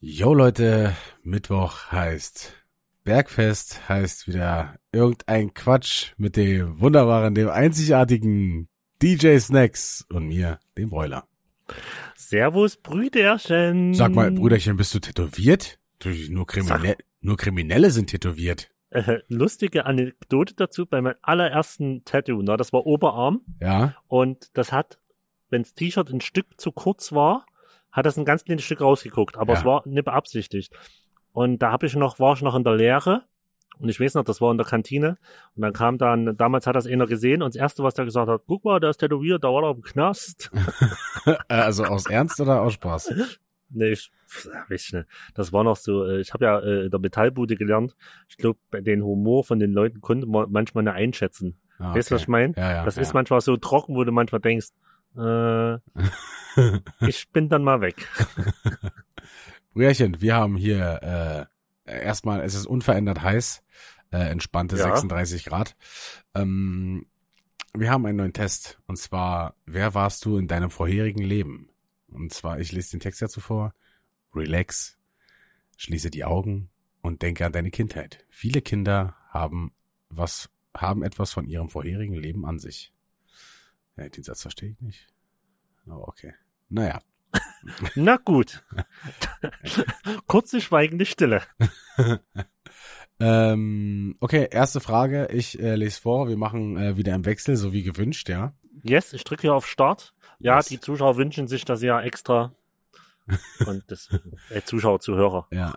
Jo Leute, Mittwoch heißt Bergfest, heißt wieder irgendein Quatsch mit dem wunderbaren, dem einzigartigen DJ Snacks und mir, dem Broiler. Servus, Brüderchen. Sag mal, Brüderchen, bist du tätowiert? Nur, Kriminelle, nur Kriminelle sind tätowiert. Äh, lustige Anekdote dazu bei meinem allerersten Tattoo. Na, das war Oberarm. Ja. Und das hat, wenn das T-Shirt ein Stück zu kurz war, hat das ein ganz kleines Stück rausgeguckt, aber Ja. es war nicht beabsichtigt. Und da habe ich noch, war ich noch in der Lehre und ich weiß noch, das war in der Kantine und dann kam dann, damals hat das einer gesehen und das erste, was der gesagt hat, guck mal, der ist tätowiert, da war er im Knast. Äh, Also aus Ernst oder aus Spaß? nee, ich, weiß ich nicht. Das war noch so, äh, ich habe ja äh, in der Metallbude gelernt. Ich glaube, den Humor von den Leuten konnte man manchmal nicht einschätzen. Ah, Weißt du, was ich meine? Ja, ja. das ja. ist manchmal so trocken, wo du manchmal denkst, äh, ich bin dann mal weg. Brüderchen, wir haben hier äh, erstmal, es ist unverändert heiß, äh, entspannte Ja. 36 Grad. Ähm, wir haben einen neuen Test und zwar, wer warst du in deinem vorherigen Leben? Und zwar, ich lese den Text dazu vor. Relax, schließe die Augen und denke an deine Kindheit. Viele Kinder haben was, haben etwas von ihrem vorherigen Leben an sich. Ja, den Satz verstehe ich nicht. Oh, okay. Naja. Na gut. Kurze schweigende Stille. Ähm, okay, erste Frage. Ich äh, lese vor. Wir machen äh, wieder im Wechsel, so wie gewünscht, ja. Yes, ich drücke hier auf Start. Ja, Yes. die Zuschauer wünschen sich das ja extra. Und das, äh, Zuschauer, Zuhörer. Ja.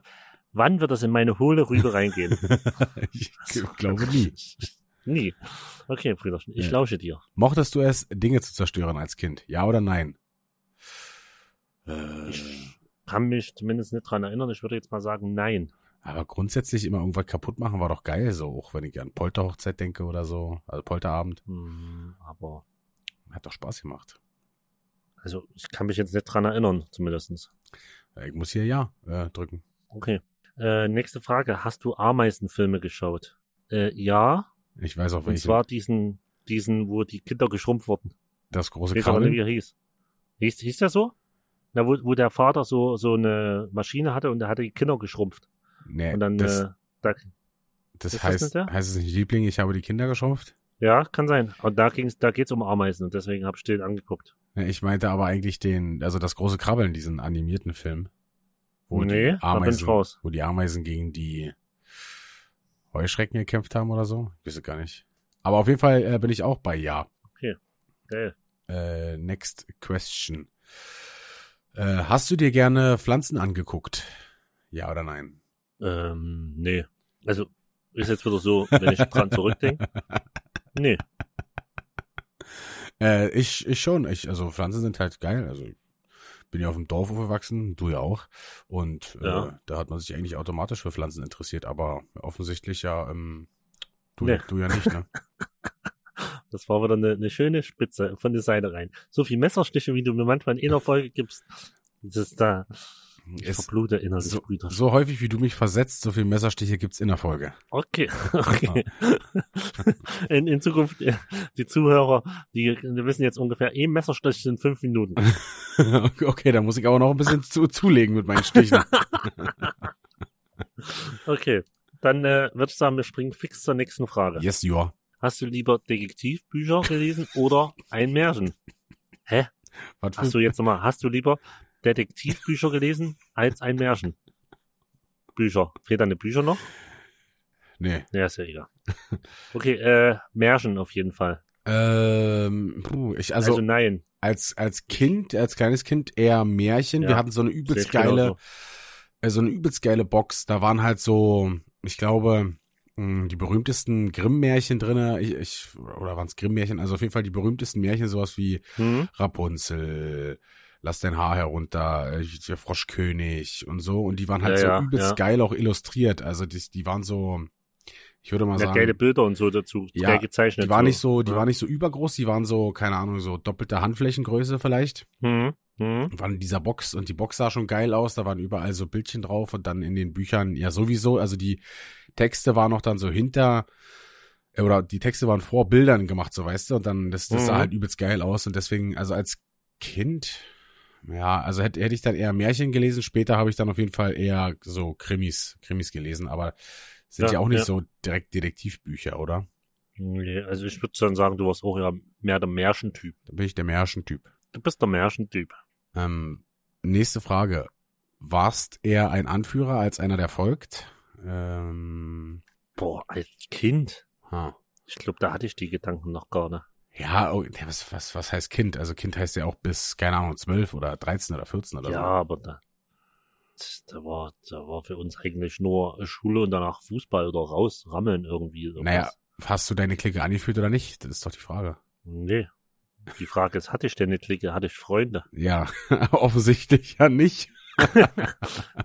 Wann wird das in meine hohle Rübe reingehen? ich glaube nie. Nie. Okay, Brüderchen, ich Ja. lausche dir. Mochtest du es, Dinge zu zerstören als Kind? Ja oder nein? Äh, Ich kann mich zumindest nicht dran erinnern. Ich würde jetzt mal sagen, nein. aber grundsätzlich immer irgendwas kaputt machen war doch geil, so auch wenn ich an Polterhochzeit denke oder so, also Polterabend, Hm, aber, hat doch Spaß gemacht. also, ich kann mich jetzt nicht dran erinnern, zumindestens. Ja, Ich muss hier ja äh, drücken. Okay. Äh, nächste Frage. Hast du Ameisenfilme geschaut? Äh, ja. Ich weiß auch Und welchen. zwar diesen, diesen, wo die Kinder geschrumpft wurden. das große nicht, wie Krabbeln. er hieß. Hieß, hieß der so? Na, wo, wo der Vater so, so eine Maschine hatte und der hatte die Kinder geschrumpft. Nee, Und dann, das, äh, da, das ist das heißt, heißt es nicht Liebling, ich habe die Kinder geschrumpft? ja, kann sein. Und da ging's, da geht's um Ameisen und deswegen hab ich den angeguckt. Ja, ich meinte aber eigentlich den, also das große Krabbeln, diesen animierten Film. Wo Nee, die da bin ich Ameisen, raus. wo die Ameisen gegen die Heuschrecken gekämpft haben oder so. Ich weiß es gar nicht. Aber auf jeden Fall äh, bin ich auch bei Ja. Geil. Äh, next question. Äh, hast du dir gerne Pflanzen angeguckt? Ja oder nein? Ähm, nee. Also, ist jetzt wieder so, wenn ich dran zurückdenke. Nee. Äh, ich, ich schon. Ich, also Pflanzen sind halt geil. Also bin ja auf dem Dorf aufgewachsen, du ja auch. Und äh, Ja. da hat man sich eigentlich automatisch für Pflanzen interessiert, aber offensichtlich ja, ähm, du, Nee. du ja nicht, ne? Das war wieder eine, eine schöne Spitze von der Seite rein. So viel Messerstiche, wie du mir manchmal in einer Folge gibst. Das ist da. Ich Es, verblute innerlich, so, Brüder. so häufig wie du mich versetzt, so viel Messerstiche gibt's in der Folge. Okay, okay. In, in Zukunft, äh, die Zuhörer, die, die wissen jetzt ungefähr, eh Messerstich sind fünf Minuten. okay, da muss ich aber noch ein bisschen zu, zulegen mit meinen Stichen. Okay, dann äh, würde ich sagen, wir springen fix zur nächsten Frage. yes, ja. Hast du lieber Detektivbücher gelesen oder ein Märchen? Hä? Was Hast du jetzt nochmal, hast du lieber Detektivbücher gelesen als ein Märchen? Bücher. Fehlt deine Bücher noch? nee. Ja, ist ja egal. Okay, äh, Märchen auf jeden Fall. Ähm, puh, ich, also, Also, nein. als, als Kind, als kleines Kind eher Märchen. Ja. Wir hatten so eine übelst geile, genauso. äh, so eine übelst geile Box. Da waren halt so, ich glaube, mh, die berühmtesten Grimm-Märchen drinne. Ich, ich, oder waren es Grimm-Märchen? Also auf jeden Fall die berühmtesten Märchen, sowas wie Hm? Rapunzel, Lass dein Haar herunter, äh, der Froschkönig und so. Und die waren halt Ja, so ja, übelst ja. geil auch illustriert. Also die, die waren so, ich würde mal Ja, sagen, geile Bilder und so dazu. Ja, geil gezeichnet. die waren nicht so, die waren nicht so übergroß, die waren so, keine Ahnung, so doppelte Handflächengröße vielleicht. Hm? Hm? waren in dieser Box und die Box sah schon geil aus, da waren überall so Bildchen drauf und dann in den Büchern ja sowieso, also die Texte waren noch dann so hinter oder die Texte waren vor Bildern gemacht, so weißt du, und dann das, das sah Mhm. halt übelst geil aus und deswegen, also als Kind Ja, also hätte, hätte ich dann eher Märchen gelesen. Später habe ich dann auf jeden Fall eher so Krimis, Krimis gelesen, aber sind ja, Ja, auch nicht ja. so direkt Detektivbücher, oder? Nee, also ich würde dann sagen, du warst auch ja mehr der Märchentyp. Da bin ich der Märchentyp. Du bist der Märchentyp. Ähm, nächste Frage. Warst eher ein Anführer als einer, der folgt? Ähm, Boah, als Kind. ha. Ich glaube, da hatte ich die Gedanken noch gar nicht. Ja, oh, ja, was, was, was heißt Kind? Also Kind heißt ja auch bis, keine Ahnung, 12 oder 13 oder 14 oder ja, so. aber da, da war, da war für uns eigentlich nur Schule und danach Fußball oder raus, rammeln irgendwie. Sowas. Naja, hast du deine Clique angeführt oder nicht? Das ist doch die Frage. Nee. Die Frage ist, hatte ich denn eine Clique? Hatte ich Freunde? Ja, offensichtlich ja nicht.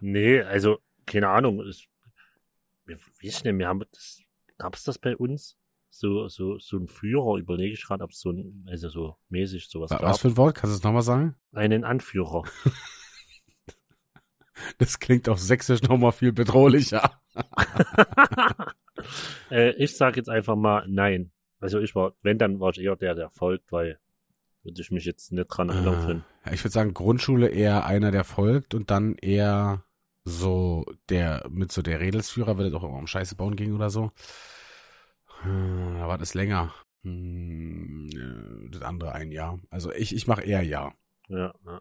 Nee, also, keine Ahnung. Es, wir wissen nicht, wir haben das, gab's das bei uns? So, so, so ein Führer, überlege ich gerade, ob es so ein, also so mäßig sowas gab. Was für ein Wort? Kannst du es nochmal sagen? Einen Anführer. Das klingt auf Sächsisch nochmal viel bedrohlicher. äh, ich sage jetzt einfach mal nein. Also ich war, wenn, dann war ich eher der, der folgt, weil würde ich mich jetzt nicht dran erinnern können. Äh, ich würde sagen, Grundschule eher einer, der folgt und dann eher so der, mit so der Redelsführer, wenn es auch immer um Scheiße bauen ging oder so. Hm, Da war das länger. Hm, äh, Das andere ein Jahr. Also ich, ich mache eher ja. Ja, ja.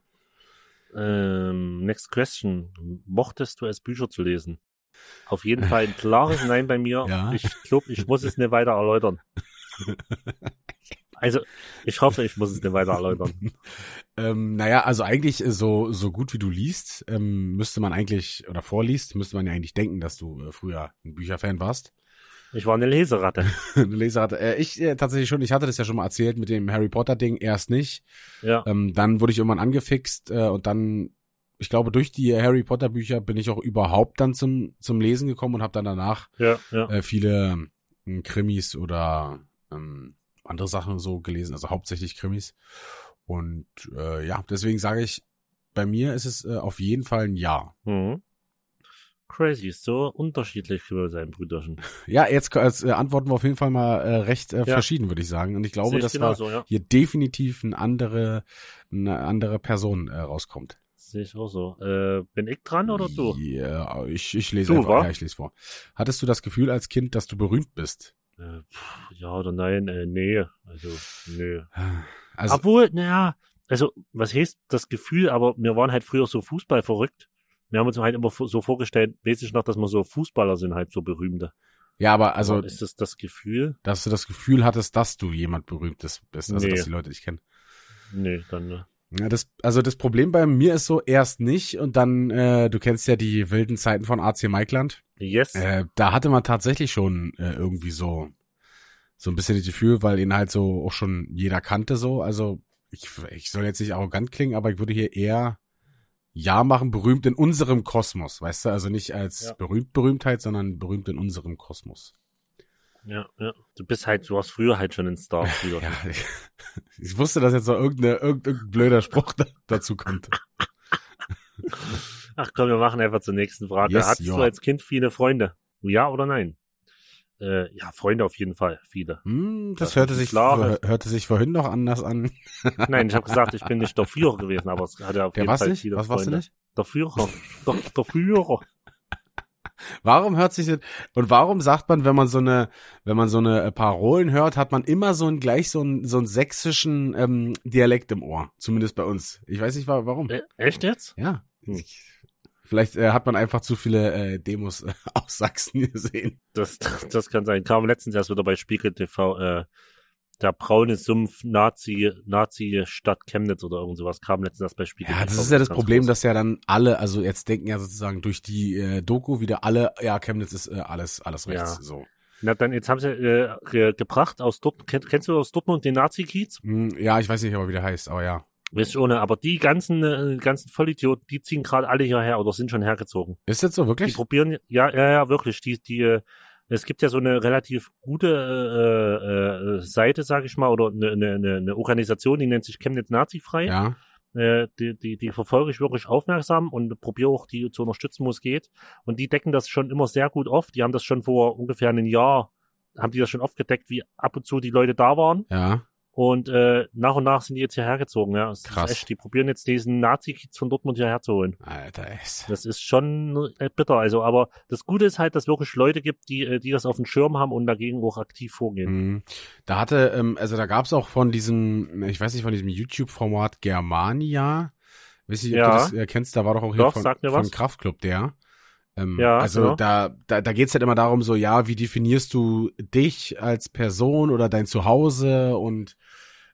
Ähm, next question. Mochtest du es, Bücher zu lesen? Auf jeden Fall ein klares Nein bei mir. Ja. Ich glaube, ich muss es nicht weiter erläutern. Also, ich hoffe, ich muss es nicht weiter erläutern. Ähm, naja, also eigentlich so, so gut wie du liest, ähm, müsste man eigentlich, oder vorliest, müsste man ja eigentlich denken, dass du äh, früher ein Bücherfan warst. Ich war eine Leseratte. Eine Leseratte. Äh, ich äh, tatsächlich schon, ich hatte das ja schon mal erzählt mit dem Harry Potter Ding, erst nicht. Ja. Ähm, dann wurde ich irgendwann angefixt äh, und dann, ich glaube, durch die Harry Potter Bücher bin ich auch überhaupt dann zum, zum Lesen gekommen und habe dann danach Ja, ja. äh, viele ähm, Krimis oder ähm, andere Sachen so gelesen, also hauptsächlich Krimis. Und äh, ja, deswegen sage ich, bei mir ist es äh, auf jeden Fall ein Ja. Mhm. Crazy, so unterschiedlich können wir sein, Brüderchen. Ja, jetzt als, äh, antworten wir auf jeden Fall mal äh, recht äh, Ja. verschieden, würde ich sagen. Und ich glaube, dass war genauso, ja. hier definitiv eine andere, eine andere Person äh, rauskommt. Sehe ich auch so. Äh, bin ich dran oder du? Ja, ich, ich lese Du, einfach. wa? Ja, ich lese vor. Hattest du das Gefühl als Kind, dass du berühmt bist? Äh, pff, ja oder nein? Äh, nee. Also, nö. Also, Obwohl, naja, also, was heißt das Gefühl, aber wir waren halt früher so Fußball verrückt. Wir haben uns halt immer so vorgestellt, weiß ich noch, dass wir so Fußballer sind, halt so berühmte. ja, aber also, ist das das Gefühl? dass du das Gefühl hattest, dass du jemand Berühmtes bist, also Nee. dass die Leute dich kennen. Nee, dann, äh, Ja, das, also das Problem bei mir ist so, erst nicht und dann, äh, du kennst ja die wilden Zeiten von AC Maikland. yes. Äh, da hatte man tatsächlich schon äh, irgendwie so so ein bisschen das Gefühl, weil ihn halt so auch schon jeder kannte so. Also ich, ich soll jetzt nicht arrogant klingen, aber ich würde hier eher ja machen, berühmt in unserem Kosmos, weißt du? Also nicht als Ja. berühmt Berühmtheit, sondern berühmt in unserem Kosmos. ja, ja. Du bist halt, du warst früher halt schon ein Star. Brüderchen. Ja, ich, ich wusste, dass jetzt noch irgendeine, irgendein blöder Spruch da, dazu kommt. Ach komm, wir machen einfach zur nächsten Frage. Yes, Hattest ja. du als Kind viele Freunde? Ja oder nein? Äh, ja, Freunde auf jeden Fall, viele. Hm, das Das hörte sich, klar. hörte sich vorhin noch anders an. Nein, ich habe gesagt, ich bin nicht der Führer gewesen, aber es hat ja auf Der jeden war's Fall nicht? viele Was warst du nicht? Der Führer. Der, der Führer. Warum hört sich das, und warum sagt man, wenn man so eine, wenn man so eine äh, Parolen hört, hat man immer so ein gleich so einen so einen sächsischen ähm, Dialekt im Ohr, zumindest bei uns. Ich weiß nicht wa- warum. Äh, echt jetzt? Ja, Hm. ich, vielleicht äh, hat man einfach zu viele äh, Demos äh, aus Sachsen gesehen. Das, das kann sein. Kam letztens erst wieder bei Spiegel TV, äh, der braune Sumpf Nazi, Nazi Stadt Chemnitz oder irgend sowas kam letztens erst bei Spiegel Ja, TV. das ist ja das ganz Problem, groß. dass ja dann alle, also jetzt denken ja sozusagen durch die äh, Doku wieder alle, ja, Chemnitz ist äh, alles, alles rechts. Ja. So. Na, dann, jetzt haben sie äh, ge gebracht aus Dortmund, kenn, kennst du aus Dortmund den Nazi-Kiez? Hm, ja, ich weiß nicht aber, wie der heißt, aber ja. Ich ohne, aber die ganzen, äh, ganzen Vollidioten, die ziehen gerade alle hierher oder sind schon hergezogen. Ist das so Die wirklich? probieren, ja, ja, ja, wirklich. Die, die, äh, es gibt ja so eine relativ gute äh, äh, Seite, sage ich mal, oder eine, eine, eine- Organisation, die nennt sich Chemnitz Nazi-frei. Ja. Äh, die, die, die verfolge ich wirklich aufmerksam und probiere auch die zu unterstützen, wo es geht. Und die decken das schon immer sehr gut auf. Die haben das schon vor ungefähr einem Jahr, haben die das schon oft gedeckt, wie ab und zu die Leute da waren. Ja. Und äh, nach und nach sind die jetzt hierher gezogen, ja. Das Krass. Ist echt, die probieren jetzt diesen Nazi-Kids von Dortmund hierher zu holen. Alter, ist. Das ist schon bitter. Also, aber das Gute ist halt, dass es wirklich Leute gibt, die, äh, die das auf dem Schirm haben und dagegen auch aktiv vorgehen. Mhm. Da hatte, ähm, also da gab's auch von diesem, ich weiß nicht, von diesem YouTube-Format Germania. Weiß nicht, ob Ja. du das äh, kennst, da war doch auch hier Doch, von, von. Kraftclub der. Ähm, Ja, also genau. da, da, da geht's halt immer darum, so, ja, wie definierst du dich als Person oder dein Zuhause und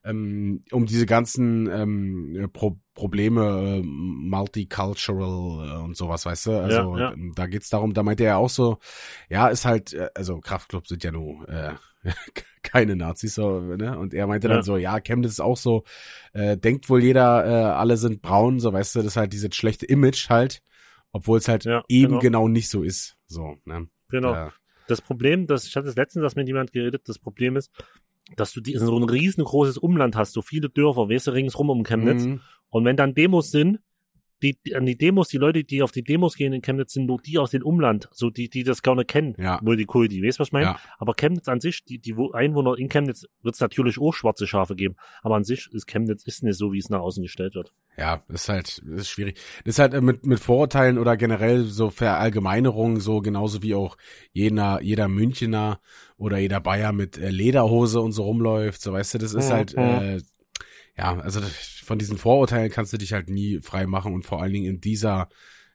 ähm, um diese ganzen ähm, äh, Pro Probleme, äh, multicultural äh, und sowas, weißt du? Also Ja, ja. da geht's darum, da meinte er auch so, ja, ist halt, äh, also Kraftclub sind ja nur äh, keine Nazis, so, ne? Und er meinte Ja. dann so, ja, Chemnitz ist auch so, äh, denkt wohl jeder, äh, alle sind braun, so weißt du, das ist halt dieses schlechte Image halt, obwohl es halt Ja, eben genau. genau. nicht so ist. So, ne? Genau. Ja. Das Problem, das, ich hatte das letztens das mit jemand geredet, das Problem ist, dass du die, so ein riesengroßes Umland hast, so viele Dörfer, weißt du, ringsrum um Chemnitz. Mhm. Und wenn dann Demos sind, die, die, an die Demos, die Leute, die auf die Demos gehen in Chemnitz, sind nur die aus dem Umland, so die, die das gerne kennen, Ja. Multikulti, weißt du, was ich meine? Ja. Aber Chemnitz an sich, die, die Wo- Einwohner in Chemnitz, wird es natürlich auch schwarze Schafe geben, aber an sich ist Chemnitz ist nicht so, wie es nach außen gestellt wird. Ja, ist halt, ist schwierig. Das ist halt äh, mit, mit Vorurteilen oder generell so Verallgemeinerungen, so genauso wie auch jeder, jeder Münchner oder jeder Bayer mit äh, Lederhose und so rumläuft, so weißt du, das ist Mhm. halt, äh, ja, also das, von diesen Vorurteilen kannst du dich halt nie frei machen und vor allen Dingen in dieser,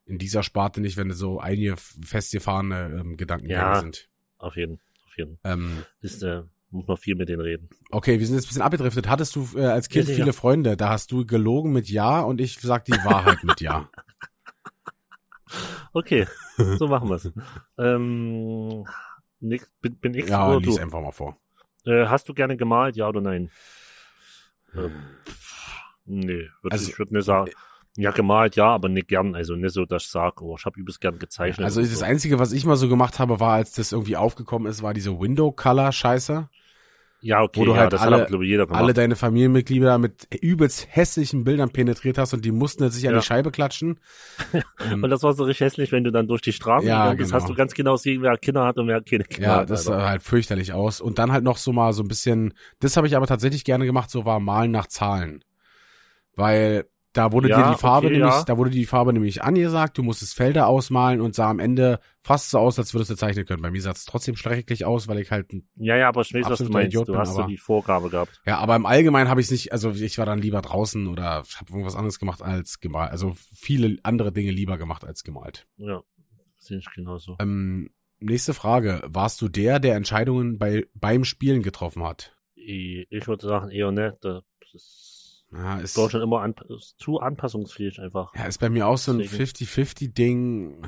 in dieser Sparte nicht, wenn du so einige festgefahrene ähm, Gedanken Ja. sind. Auf jeden, auf jeden. Ähm, Ist, äh, muss man viel mit denen reden. okay, wir sind jetzt ein bisschen abgedriftet. Hattest du äh, als Kind Ja, viele Freunde? Da hast du gelogen mit Ja und ich sag die Wahrheit mit Ja. Okay, so machen wir's. ähm, Nick, bin, bin ich Ja, oder lies du? einfach mal vor. Äh, hast du gerne gemalt, ja oder nein? Ähm, nee, würde Also, ich würde nicht sagen. Ja, gemalt, ja, aber nicht gern. Also nicht so, dass ich sage, oh, ich habe übelst gern gezeichnet. Also das so. Einzige, was ich mal so gemacht habe, war, als das irgendwie aufgekommen ist, war diese Window-Color-Scheiße, Ja, okay, wo du ja, halt das alle- hat alle deine Familienmitglieder mit übelst hässlichen Bildern penetriert hast und die mussten jetzt sich an Ja. die Scheibe klatschen. Ähm, und das war so richtig hässlich, wenn du dann durch die Straße Ja, gegangen bist, genau. hast du ganz genau gesehen, wer Kinder hat und wer keine Kinder ja, hat. das Alter. sah halt fürchterlich aus. Und dann halt noch so mal so ein bisschen, das habe ich aber tatsächlich gerne gemacht, so war Malen nach Zahlen. Weil da wurde Ja, dir die Farbe okay, nämlich, ja. da wurde dir die Farbe nämlich angesagt, du musstest Felder ausmalen und sah am Ende fast so aus, als würdest du zeichnen können. Bei mir sah es trotzdem schrecklich aus, weil ich halt ja, ja, aber ich weiß, was du meinst. Idiot du bin, hast so aber- die Vorgabe gehabt. Ja, aber im Allgemeinen habe ich nicht, also ich war dann lieber draußen oder habe irgendwas anderes gemacht als gemalt. Also viele andere Dinge lieber gemacht als gemalt. Ja, sehe ich genauso. Ähm, nächste Frage. Warst du der, der Entscheidungen bei, beim Spielen getroffen hat? Ich, ich würde sagen, eher nicht. Das ist Ja, ist, Deutschland immer an, ist zu anpassungsfähig einfach. ja, ist bei mir auch so ein Deswegen. 50-50-Ding.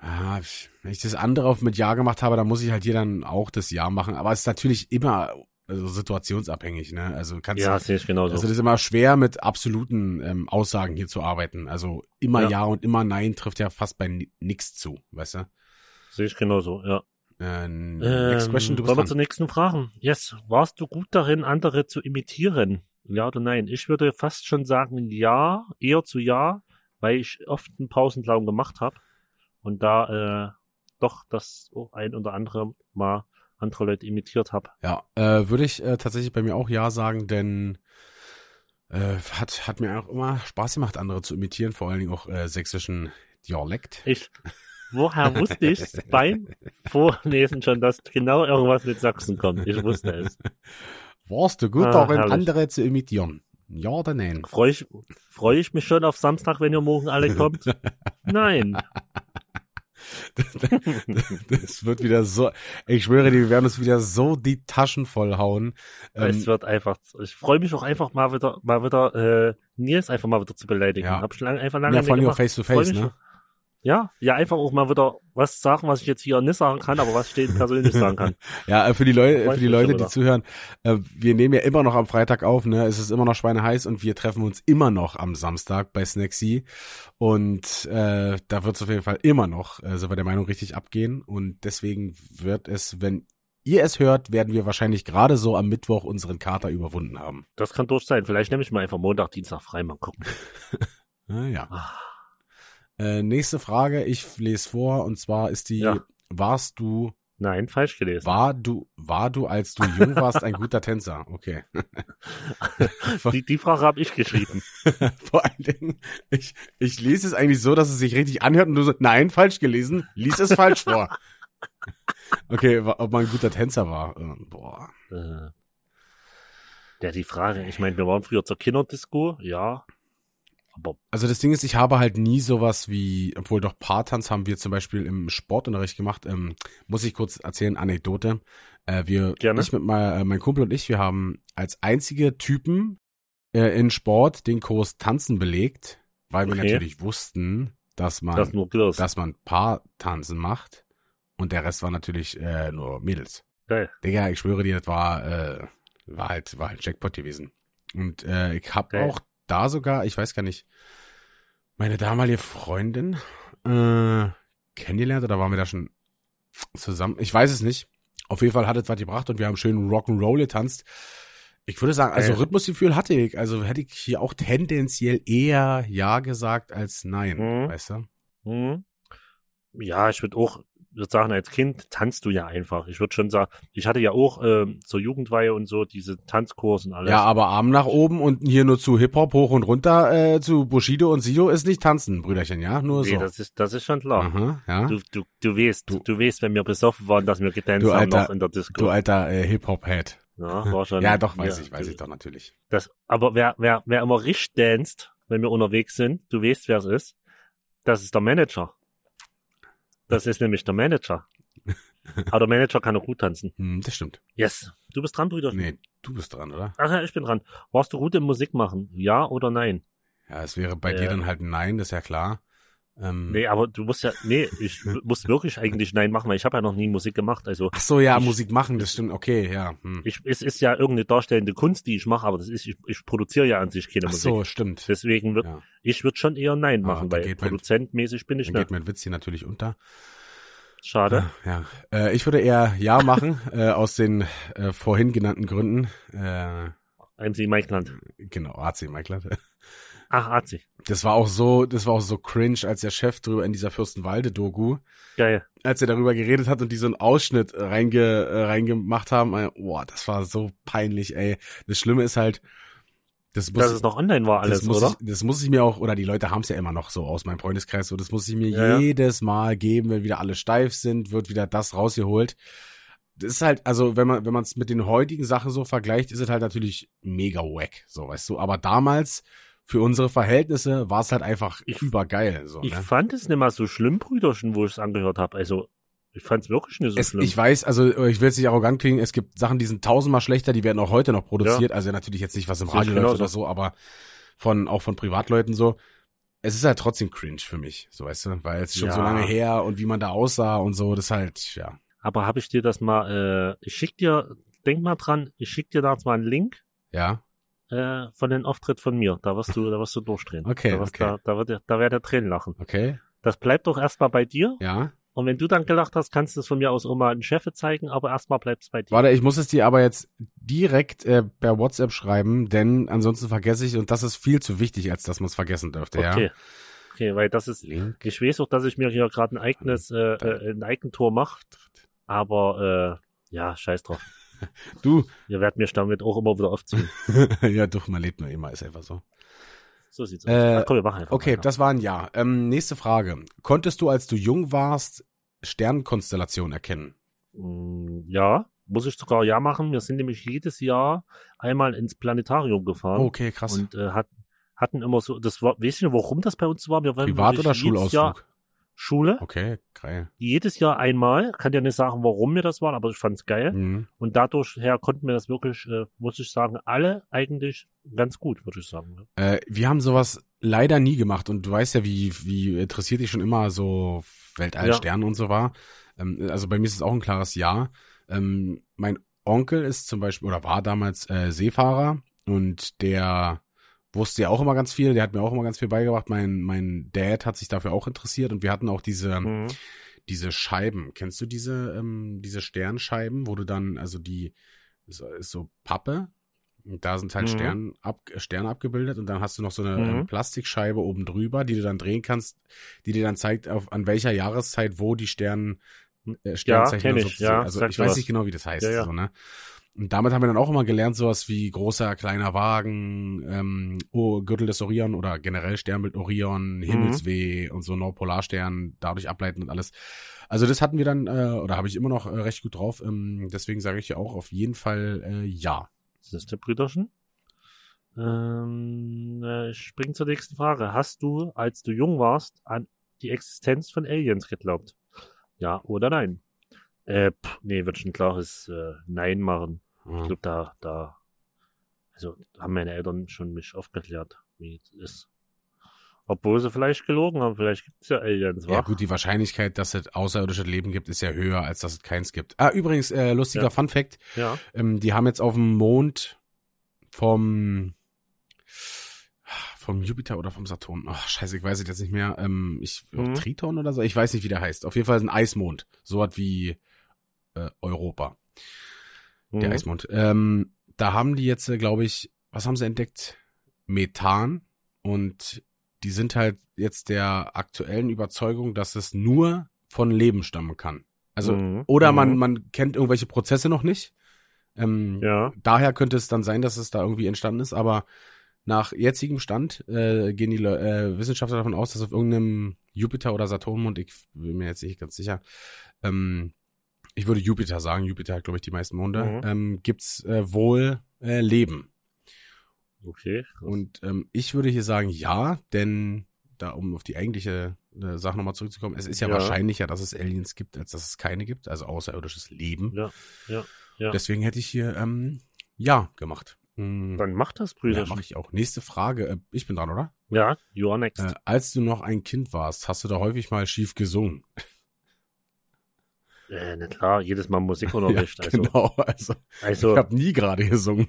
Ja, wenn ich das andere auf mit Ja gemacht habe, dann muss ich halt hier dann auch das Ja machen. Aber es ist natürlich immer also situationsabhängig, ne? Also kannst Ja, sehe ich genauso. Also das ist immer schwer mit absoluten ähm, Aussagen hier zu arbeiten. Also immer ja. Ja. und immer Nein trifft ja fast bei ni- nix zu, weißt du? Sehe ich genauso, ja. Äh, next Ähm, question, du bist wollen wir zur nächsten Frage. Yes. Warst du gut darin, andere zu imitieren? Ja oder nein? Ich würde fast schon sagen ja, eher zu ja, weil ich oft einen Pausenclown gemacht habe und da äh, doch das ein oder andere mal andere Leute imitiert habe. Ja, äh, würde ich äh, tatsächlich bei mir auch Ja sagen, denn äh, hat, hat mir auch immer Spaß gemacht, andere zu imitieren, vor allen Dingen auch äh, sächsischen Dialekt. Ich, woher wusste ich beim Vorlesen schon, dass genau irgendwas mit Sachsen kommt? Ich wusste es. Warst du gut Ah, darin, herrlich. andere zu imitieren? Ja oder nein? Freue ich, freu ich mich schon auf Samstag, wenn ihr morgen alle kommt? Nein. das wird wieder so, ich schwöre dir, wir werden uns wieder so die Taschen vollhauen. Ähm, es wird einfach, ich freue mich auch einfach mal wieder, mal wieder, äh, Nils einfach mal wieder zu beleidigen. Ja. Hab schon lange, einfach lange ja, vor allem auch face to face, ne? Ja, ja, einfach auch mal wieder was sagen, was ich jetzt hier nicht sagen kann, aber was steht persönlich sagen kann. Ja, für die Leute, für die Leute, die zuhören, äh, wir nehmen ja immer noch am Freitag auf, ne? Es ist immer noch schweineheiß und wir treffen uns immer noch am Samstag bei Snacksy. Und äh, da wird es auf jeden Fall immer noch, äh, so wir der Meinung, richtig abgehen. Und deswegen wird es, wenn ihr es hört, werden wir wahrscheinlich gerade so am Mittwoch unseren Kater überwunden haben. Das kann durch sein. Vielleicht nehme ich mal einfach Montag, Dienstag frei, mal gucken. Ah, ja. Ah, Äh, nächste Frage, ich lese vor, und zwar ist die, Ja. warst du Nein, falsch gelesen. War du, war du, als du jung warst, ein guter Tänzer? Okay. die, die Frage habe ich geschrieben. Vor allen Dingen, ich, ich lese es eigentlich so, dass es sich richtig anhört und du so, nein, falsch gelesen, lies es falsch vor. Okay, ob man ein guter Tänzer war. Äh, Boah. Äh, ja, die Frage, ich meine, wir waren früher zur Kinderdisco, ja. Aber Also das Ding ist, ich habe halt nie sowas wie, obwohl doch Paartanz haben wir zum Beispiel im Sportunterricht gemacht. Ähm, muss ich kurz erzählen, Anekdote. Äh, wir, Gerne. ich mit mein, äh, mein Kumpel und ich, wir haben als einzige Typen äh, in Sport den Kurs Tanzen belegt, weil wir Okay. natürlich wussten, dass man, das dass man Paartanzen macht und der Rest war natürlich äh, nur Mädels. Geil. Digga, ich schwöre dir, das war, äh, war halt, war halt Jackpot gewesen. Und äh, ich habe auch da sogar, ich weiß gar nicht, meine damalige Freundin äh, kennengelernt oder waren wir da schon zusammen? Ich weiß es nicht. Auf jeden Fall hat es was gebracht und wir haben schön Rock'n'Roll getanzt. Ich würde sagen, also. Rhythmusgefühl hatte ich. Also hätte ich hier auch tendenziell eher Ja gesagt als Nein, Mhm. weißt du? Mhm. Ja, ich würde auch würd sagen, als Kind tanzt du ja einfach. Ich würde schon sagen, ich hatte ja auch ähm, zur Jugendweihe und so diese Tanzkurse und alles. Ja, aber Arm nach oben und hier nur zu Hip-Hop hoch und runter äh, zu Bushido und Sido ist nicht tanzen, Brüderchen, ja? Nur nee, so. das ist das ist schon klar. Aha, ja. Du, du, du weißt, Du- du, weißt, wenn wir besoffen waren, dass wir getanzt haben noch in der Disco. Du alter äh, Hip-Hop-Head. ja, war schon. Ja, doch, weiß ja, ich, weiß du- ich doch natürlich. Das, aber wer, wer, wer immer richtig danst, wenn wir unterwegs sind, du weißt, wer es ist, das ist der Manager. Das ist nämlich der Manager. Aber der Manager kann auch gut tanzen. Hm, das stimmt. Yes. Du bist dran, Brüder. Nee, du bist dran, oder? Ach ja, ich bin dran. Warst du gut im Musik machen? Ja oder nein? Ja, es wäre bei Äh. dir dann halt ein Nein, das ist ja klar. Ähm, Nee, aber du musst ja, nee, ich muss wirklich eigentlich nein machen, weil ich habe ja noch nie Musik gemacht. Also Ach so, ja, Ich- Musik machen, das stimmt, okay, ja. Hm. ich, es ist ja irgendeine darstellende Kunst, die ich mache, aber das ist, ich, ich produziere ja an sich keine Ach Musik. so, stimmt. Deswegen wird, Ja. ich würde schon eher nein Ah, machen, da weil mein- produzentmäßig bin ich nicht. geht mein Witz hier natürlich unter. Schade. Ja, äh, ich würde eher Ja machen, äh, aus den äh, vorhin genannten Gründen. Äh, MC Maikland. genau, AC Michael. Ach, AC. Das war auch so, das war auch so cringe, als der Chef drüber in dieser Fürstenwalde-Doku, Geil. als er darüber geredet hat und die so einen Ausschnitt reinge, äh, reingemacht haben, äh, boah, das war so peinlich, ey. Das Schlimme ist halt, das muss, Dass es noch online war alles, das muss oder? Ich, das muss ich mir auch, oder die Leute haben es ja immer noch so aus meinem Freundeskreis, so das muss ich mir ja. jedes Mal geben, wenn wieder alle steif sind, wird wieder das rausgeholt. Das ist halt, also wenn man, wenn man es mit den heutigen Sachen so vergleicht, ist es halt natürlich mega wack, so weißt du. Aber damals, für unsere Verhältnisse, war es halt einfach Ich- übergeil. So, Ich ne? fand es nicht mal so schlimm, Brüderchen, wo ich es angehört habe. Also, ich fand es wirklich nicht so Es, schlimm. ich weiß, also ich will jetzt nicht arrogant klingen, es gibt Sachen, die sind tausendmal schlechter, die werden auch heute noch produziert. Also natürlich jetzt nicht, was im Radio läuft oder so, aber von auch von Privatleuten so. Es ist halt trotzdem cringe für mich, so weißt du, weil es schon Ja. so lange her und wie man da aussah und so, das halt, ja. Aber habe ich dir das mal, äh, ich schick dir, denk mal dran, ich schick dir da jetzt mal einen Link Ja, äh, von den Auftritt von mir. Da wirst du, da wirst du durchdrehen. Okay, da, wirst, okay. Da, da, wird, der- da wird der Tränen lachen. okay, Das bleibt doch erstmal bei dir. ja. Und wenn du dann gelacht hast, kannst du es von mir aus auch mal einen Chef zeigen, aber erstmal bleibt es bei dir. Warte, ich muss es dir aber jetzt direkt äh, per WhatsApp schreiben, denn ansonsten vergesse ich und das ist viel zu wichtig, als dass man es vergessen dürfte, Okay. ja. Okay, weil das ist, Link. ich weiß auch, dass ich mir hier gerade ein eigenes, äh, äh, ein Eigentor mache, aber äh, ja, scheiß drauf. Du, Ihr werdet mich damit auch immer wieder aufziehen. ja doch, man lebt nur immer, ist einfach so. So sieht's aus. Äh, komm, wir machen einfach Okay, weiter. das war ein Ja. Ähm, nächste Frage. Konntest du, als du jung warst, Sternkonstellation erkennen? Mm, Ja, muss ich sogar ja machen. Wir sind nämlich jedes Jahr einmal ins Planetarium gefahren Okay, krass. und äh, hat, hatten immer so, das war, weißt du, warum das bei uns war? Wir waren Privat oder jedes Jahr Schulausflug? Schule, Okay, geil. jedes Jahr einmal. Kann dir nicht sagen, warum wir das waren, aber ich fand's geil. Mhm. Und dadurch her konnten wir das wirklich, äh, muss ich sagen, alle eigentlich ganz gut, würde ich sagen. ne? Äh, wir haben sowas leider nie gemacht und du weißt ja, wie, wie interessiert ich schon immer so Weltall, Ja. Sterne und so war. Ähm, also bei mir ist es auch ein klares Ja. Ähm, mein Onkel ist zum Beispiel oder war damals äh, Seefahrer und der wusste ja auch immer ganz viel, der hat mir auch immer ganz viel beigebracht. Mein, mein Dad hat sich dafür auch interessiert und wir hatten auch diese, Mhm. diese Scheiben. Kennst du diese, ähm, diese Sternscheiben, wo du dann, also die, so, ist so Pappe, und da sind halt Mhm. Stern ab, Sterne abgebildet und dann hast du noch so eine Mhm. ähm, Plastikscheibe oben drüber, die du dann drehen kannst, die dir dann zeigt, auf, an welcher Jahreszeit wo die Stern, äh, Sternzeichen kenn oder ich, ja. Also ich weiß was. nicht genau, wie das heißt. Ja, ja. So, ne? Und damit haben wir dann auch immer gelernt, sowas wie großer, kleiner Wagen, ähm, oh, Gürtel des Orion oder generell Sternbild Orion, Himmelsweh und so Nordpolarstern, dadurch ableiten und alles. Also das hatten wir dann, äh, oder habe ich immer noch äh, recht gut drauf. Ähm, deswegen sage ich ja auch auf jeden Fall äh, ja. Das ist der Brüderchen. Ähm, äh, ich spring zur nächsten Frage. Hast du, als du jung warst, an die Existenz von Aliens geglaubt? Ja oder nein? Äh, pff, nee, würde ich ein klares äh, Nein machen. Ich Ja. glaube, da, da, also haben meine Eltern schon mich aufgeklärt, wie es ist. Obwohl sie vielleicht gelogen haben, vielleicht gibt es ja Aliens, wa? Ja gut, die Wahrscheinlichkeit, dass es außerirdisches Leben gibt, ist ja höher, als dass es keins gibt. Ah, übrigens, äh, lustiger Ja. Fun Fact, Ja. ähm, die haben jetzt auf dem Mond vom vom Jupiter oder vom Saturn. Ach, scheiße, ich weiß es jetzt nicht mehr. Ähm, ich Mhm. Triton oder so, ich weiß nicht, wie der heißt. Auf jeden Fall ein Eismond, so was wie äh, Europa, der Mhm. Eismond. Ähm, da haben die jetzt, äh, glaube ich, was haben sie entdeckt? Methan und die sind halt jetzt der aktuellen Überzeugung, dass es nur von Leben stammen kann. Also Mhm. oder man Mhm. man kennt irgendwelche Prozesse noch nicht. Ähm, Ja. Daher könnte es dann sein, dass es da irgendwie entstanden ist, aber nach jetzigem Stand äh, gehen die äh, Wissenschaftler davon aus, dass auf irgendeinem Jupiter oder Saturnmond, ich bin mir jetzt nicht ganz sicher, ähm, ich würde Jupiter sagen, Jupiter hat glaube ich die meisten Monde, Mhm. ähm, gibt's äh, wohl äh, Leben. Okay. krass. Und ähm, ich würde hier sagen ja, denn da um auf die eigentliche äh, Sache nochmal zurückzukommen, es ist ja, Ja. wahrscheinlicher, dass es Aliens gibt, als dass es keine gibt, also außerirdisches Leben. Ja, ja, ja. Deswegen hätte ich hier ähm, ja gemacht. Hm, Dann mach das, ja, Brüder. mache ich auch. Nächste Frage. Äh, ich bin dran, oder? Ja, you are next. Äh, als du noch ein Kind warst, hast du da häufig mal schief gesungen. Äh, na klar, jedes Mal Musikunterricht. also, genau. Also, also ich habe nie gerade gesungen.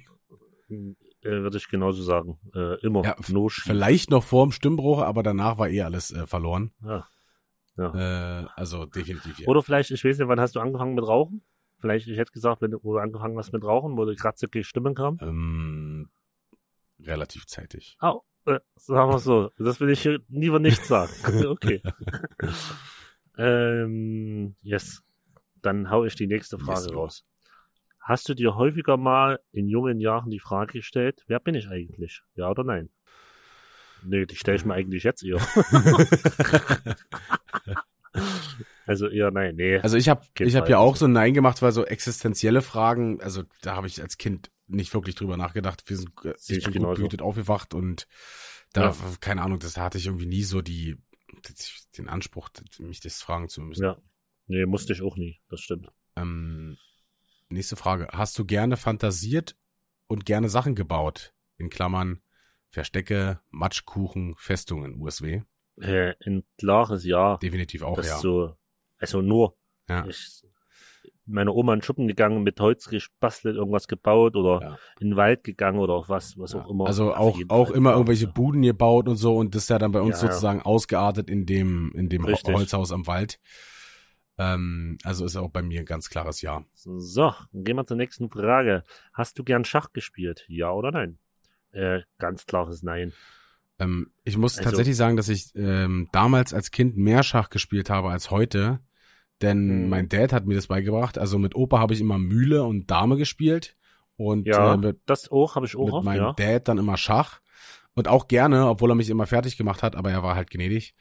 äh, würde ich genauso sagen. Äh, immer. Ja, no. Vielleicht noch vor dem Stimmbruch, aber danach war eh alles äh, verloren. Ja. ja. Äh, also definitiv ja. Oder vielleicht, ich weiß nicht, wann hast du angefangen mit Rauchen? Vielleicht, ich hätte gesagt, wenn du, wo du angefangen hast mit Rauchen, wo die kratzige Stimmen kam. Ähm, relativ zeitig. Äh, sagen wir so. Das will ich hier lieber nicht sagen. okay. ähm, yes. Dann hau ich die nächste Frage raus. Hast du dir häufiger mal in jungen Jahren die Frage gestellt, wer bin ich eigentlich? Ja oder nein? Nee, die stelle ich mir eigentlich jetzt eher. also eher nein, nee. Also ich habe ich habe weiter. ja auch so ein Nein gemacht, weil so existenzielle Fragen, also da habe ich als Kind nicht wirklich drüber nachgedacht. Wir sind, äh, ich bin gut genauso. behütet aufgewacht und da, Ja. keine Ahnung, das da hatte ich irgendwie nie so die den Anspruch, mich das fragen zu müssen. Ja. Nee, musste ich auch nie. Das stimmt. Ähm, nächste Frage. Hast du gerne fantasiert und gerne Sachen gebaut? In Klammern Verstecke, Matschkuchen, Festungen, USW. Äh, ein klares Ja. Definitiv auch, das ja. so, also nur, ja. ich, meine Oma in den Schuppen gegangen, mit Holz gebastelt, irgendwas gebaut oder Ja. in den Wald gegangen oder was, was auch immer. Also auch, auch Fall, immer ja. irgendwelche Buden gebaut und so und das ist ja dann bei uns Ja, ja. sozusagen ausgeartet in dem, in dem Richtig. Holzhaus am Wald. Ähm, also ist auch bei mir ein ganz klares Ja. So, dann gehen wir zur nächsten Frage. Hast du gern Schach gespielt? Ja oder nein? Äh, ganz klares Nein. Ähm, ich muss Also- tatsächlich sagen, dass ich ähm, damals als Kind mehr Schach gespielt habe als heute. Denn Mhm. mein Dad hat mir das beigebracht. Also mit Opa habe ich immer Mühle und Dame gespielt. Und Ja, äh, mit, das auch, habe ich auch mit oft, meinem ja. Dad dann immer Schach. Und auch gerne, obwohl er mich immer fertig gemacht hat, aber er war halt gnädig.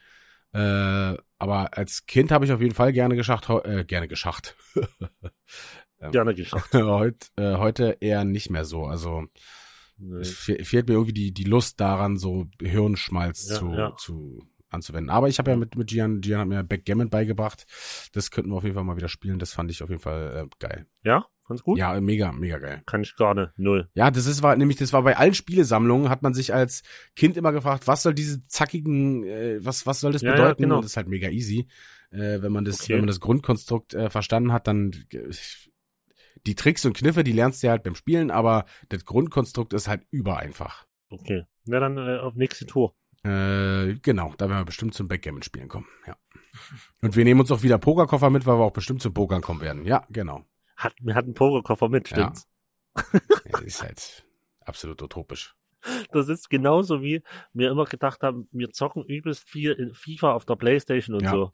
Äh, aber als Kind habe ich auf jeden Fall gerne geschacht, äh, gerne geschacht. Gerne geschafft. Heut, äh, heute eher nicht mehr so. Also Nee. es fe fehlt mir irgendwie die, die Lust daran, so Hirnschmalz Ja, zu, ja. zu anzuwenden. Aber ich habe ja mit, mit Gian, Gian hat mir Backgammon beigebracht. Das könnten wir auf jeden Fall mal wieder spielen. Das fand ich auf jeden Fall äh, geil. Ja, ganz gut. Ja, mega, mega geil. Kann ich nicht. Null. Ja, das ist war nämlich das war bei allen Spielesammlungen hat man sich als Kind immer gefragt, was soll diese zackigen, äh, was was soll das Ja, ja, bedeuten? genau. Und das ist halt mega easy, äh, wenn man das Okay. wenn man das Grundkonstrukt äh, verstanden hat, dann die Tricks und Kniffe, die lernst du ja halt beim Spielen, aber das Grundkonstrukt ist halt übereinfach. Okay. Na dann äh, auf nächste Tour. Äh, genau, da werden wir bestimmt zum Backgammon spielen kommen. Ja. Und wir nehmen uns auch wieder Pokerkoffer mit, weil wir auch bestimmt zum Pokern kommen werden. Ja, genau. Hat, wir hatten einen Pokerkoffer mit, Ja. stimmt's? Ja, ist halt absolut utopisch. Das ist genauso wie wir immer gedacht haben, wir zocken übelst viel in FIFA auf der Playstation und Ja. so.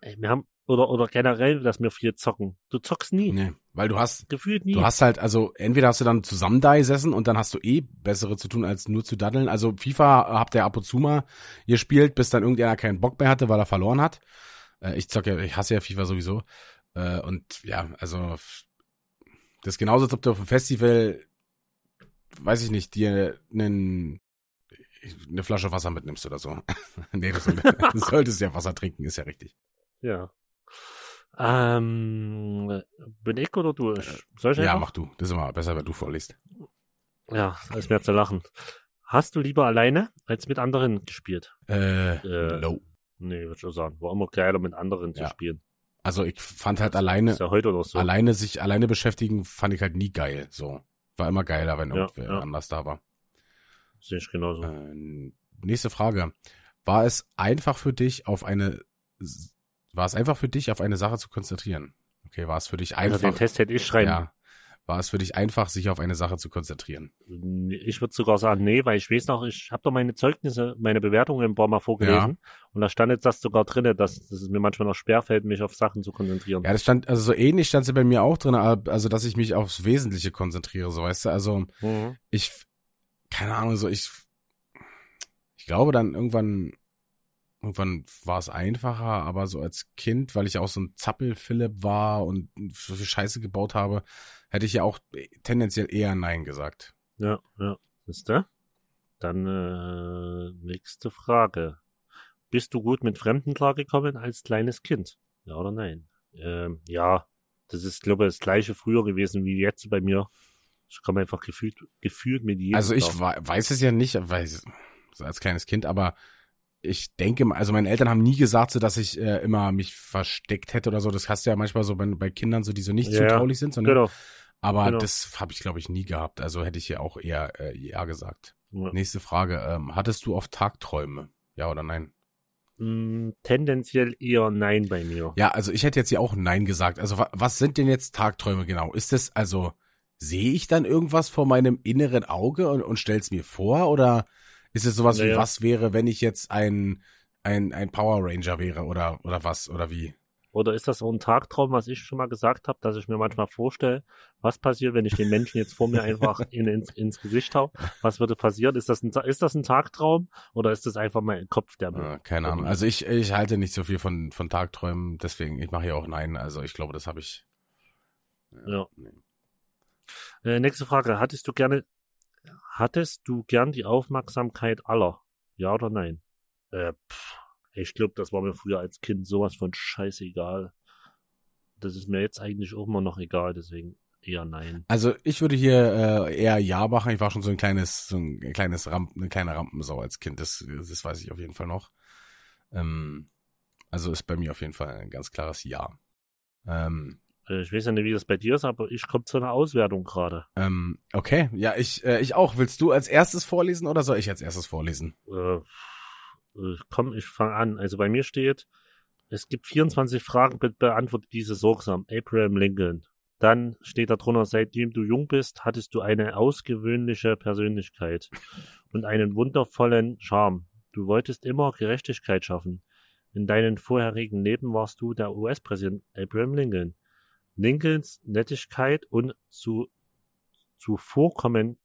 Ey, wir haben oder, oder generell, dass wir viel zocken. Du zockst nie. Nee, weil du hast, Gefühlt nie. du hast halt, also entweder hast du dann zusammen da gesessen und dann hast du eh bessere zu tun, als nur zu daddeln. Also FIFA habt ihr ab und zu mal gespielt, bis dann irgendeiner keinen Bock mehr hatte, weil er verloren hat. Äh, ich zocke, ich hasse ja FIFA sowieso. Äh, und ja, also das ist genauso, als ob du auf dem Festival, weiß ich nicht, dir einen eine Flasche Wasser mitnimmst oder so. nee, du solltest, du solltest ja Wasser trinken, ist ja richtig. ja. Ähm, bin ich oder du? Ich, soll ich Ja, einfach? mach du. Das ist immer besser, wenn du vorliest. Ja, ist mehr zu lachen. Hast du lieber alleine als mit anderen gespielt? Äh, Äh, no. Nee, würde ich auch sagen. War immer geiler mit anderen zu Ja. spielen. Also ich fand halt alleine, ja so. alleine sich alleine beschäftigen, fand ich halt nie geil. So. War immer geiler, wenn Ja, irgendwer ja. anders da war. Sehe ich genauso. Äh, nächste Frage. War es einfach für dich auf eine, war es einfach für dich auf eine Sache zu konzentrieren? Okay, war es für dich Also den einfach, Test hätte ich schreiben. ja, war es für dich einfach, sich auf eine Sache zu konzentrieren? Ich würde sogar sagen, nee, weil ich weiß noch, ich habe doch meine Zeugnisse, meine Bewertungen ein paar Mal vorgelesen und da stand jetzt das sogar drinne, dass, dass es mir manchmal noch schwerfällt, mich auf Sachen zu konzentrieren. Ja, das stand, also so ähnlich stand sie bei mir auch drin, also dass ich mich aufs Wesentliche konzentriere, so weißt du, also Mhm. ich, keine Ahnung, so ich, ich glaube dann irgendwann, irgendwann war es einfacher, aber so als Kind, weil ich auch so ein Zappel-Philipp war und so viel Scheiße gebaut habe, hätte ich ja auch tendenziell eher Nein gesagt. Ja, ja. Ist der? Dann äh, nächste Frage. Bist du gut mit Fremden klargekommen als kleines Kind? Ja oder nein? Ähm, ja, das ist, glaube ich, das gleiche früher gewesen wie jetzt bei mir. Ich komme einfach gefühlt, gefühlt mit jedem. Also ich weiß es ja nicht, weil als kleines Kind, aber ich denke, also meine Eltern haben nie gesagt, so dass ich äh, immer mich versteckt hätte oder so. Das hast du ja manchmal so bei, bei Kindern so, die so nicht Ja, zutraulich sind, sondern Genau. aber genau. das habe ich glaube ich nie gehabt. Also hätte ich ja auch eher äh, ja gesagt. Ja. Nächste Frage: ähm, Hattest du oft Tagträume? Ja oder nein? Mm, tendenziell eher nein bei mir. Ja, also ich hätte jetzt ja auch nein gesagt. Also wa was sind denn jetzt Tagträume genau? Ist es also sehe ich dann irgendwas vor meinem inneren Auge und, und stell's mir vor oder ist es sowas wie Naja. was wäre, wenn ich jetzt ein ein ein Power Ranger wäre oder oder was oder wie? Oder ist das so ein Tagtraum, was ich schon mal gesagt habe, dass ich mir manchmal vorstelle, was passiert, wenn ich den Menschen jetzt vor mir einfach in, ins, ins Gesicht hau? Was würde passieren? Ist das ein, ist das ein Tagtraum oder ist das einfach mein Kopf, der mir... Äh, keine Ahnung. Also ich ich halte nicht so viel von von Tagträumen, deswegen ich mache ja auch nein. Also ich glaube, das habe ich. Ja. nee. Äh, nächste Frage. Hattest du gerne, hattest du gern die Aufmerksamkeit aller? Ja oder nein? Äh, pff, ich glaube, das war mir früher als Kind sowas von scheißegal. Das ist mir jetzt eigentlich auch immer noch egal, deswegen eher nein. Also ich würde hier äh, eher ja machen. Ich war schon so ein kleines, so ein kleines Ramp, eine kleine Rampensau als Kind. Das, das weiß ich auf jeden Fall noch. Ähm, also ist bei mir auf jeden Fall ein ganz klares Ja. Ähm, Äh, Ich weiß ja nicht, wie das bei dir ist, aber ich komme zu einer Auswertung gerade. ähm, okay, ja, ich, äh, ich auch. Willst du als erstes vorlesen oder soll ich als erstes vorlesen? Äh, äh, komm, ich fange an. Also bei mir steht, es gibt 24 Fragen, bitte beantworte diese sorgsam. Abraham Lincoln. Dann steht da drunter, seitdem du jung bist, hattest du eine ausgewöhnliche Persönlichkeit und einen wundervollen Charme. Du wolltest immer Gerechtigkeit schaffen. In deinem vorherigen Leben warst du der US-Präsident Abraham Lincoln. Lincolns Nettigkeit und zu, zu Vorkommen,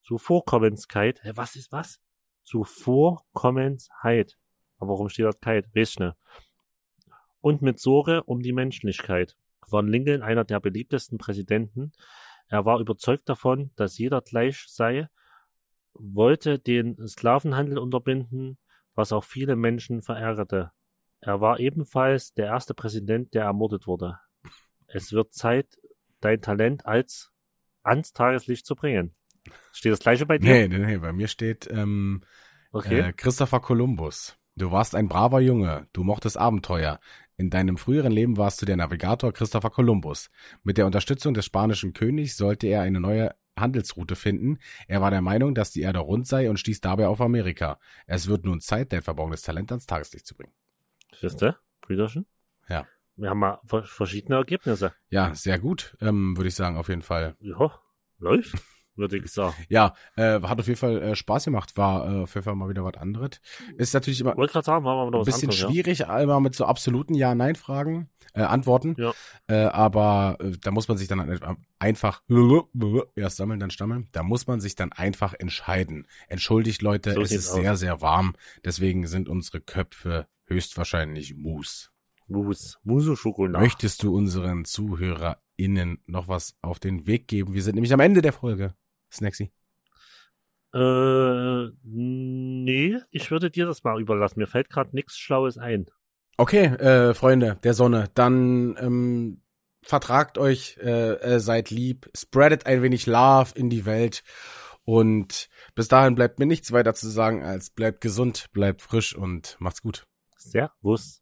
zu Vorkommenskeit, hä, was ist was? Zu Vorkommensheit. Aber warum steht dort ich nicht. Und mit Sorge um die Menschlichkeit war Lincoln einer der beliebtesten Präsidenten. Er war überzeugt davon, dass jeder gleich sei, wollte den Sklavenhandel unterbinden, was auch viele Menschen verärgerte. Er war ebenfalls der erste Präsident, der ermordet wurde. Es wird Zeit, dein Talent als ans Tageslicht zu bringen. Steht das gleiche bei dir? Nee, nee, nee, bei mir steht ähm, Okay. äh, Christopher Columbus. Du warst ein braver Junge, du mochtest Abenteuer. In deinem früheren Leben warst du der Navigator Christopher Columbus. Mit der Unterstützung des spanischen Königs sollte er eine neue Handelsroute finden. Er war der Meinung, dass die Erde rund sei und stieß dabei auf Amerika. Es wird nun Zeit, dein verborgenes Talent ans Tageslicht zu bringen. Siehst du, Brüderchen? Ja. Wir haben mal ver- verschiedene Ergebnisse. Ja, sehr gut, ähm, würde ich sagen, auf jeden Fall. Ja, läuft. würde ich sagen. Ja, äh, hat auf jeden Fall äh, Spaß gemacht, war äh, auf jeden Fall mal wieder was anderes. Ist natürlich immer sagen, ein bisschen anderes, schwierig, immer mit so absoluten Ja-Nein-Fragen, äh, Antworten. Ja. Äh, aber äh, da muss man sich dann einfach erst sammeln, dann stammeln. Da muss man sich dann einfach entscheiden. Entschuldigt Leute, So es ist aus. sehr, sehr warm. Deswegen sind unsere Köpfe höchstwahrscheinlich Mousse. Mousse. Mousse Schokolade. Möchtest du unseren ZuhörerInnen noch was auf den Weg geben? Wir sind nämlich am Ende der Folge. Snacksy. Äh, nee, ich würde dir das mal überlassen. Mir fällt gerade nichts Schlaues ein. Okay, äh, Freunde der Sonne, dann ähm, vertragt euch, äh, äh, seid lieb, spreadet ein wenig Love in die Welt und bis dahin bleibt mir nichts weiter zu sagen als bleibt gesund, bleibt frisch und macht's gut. Servus.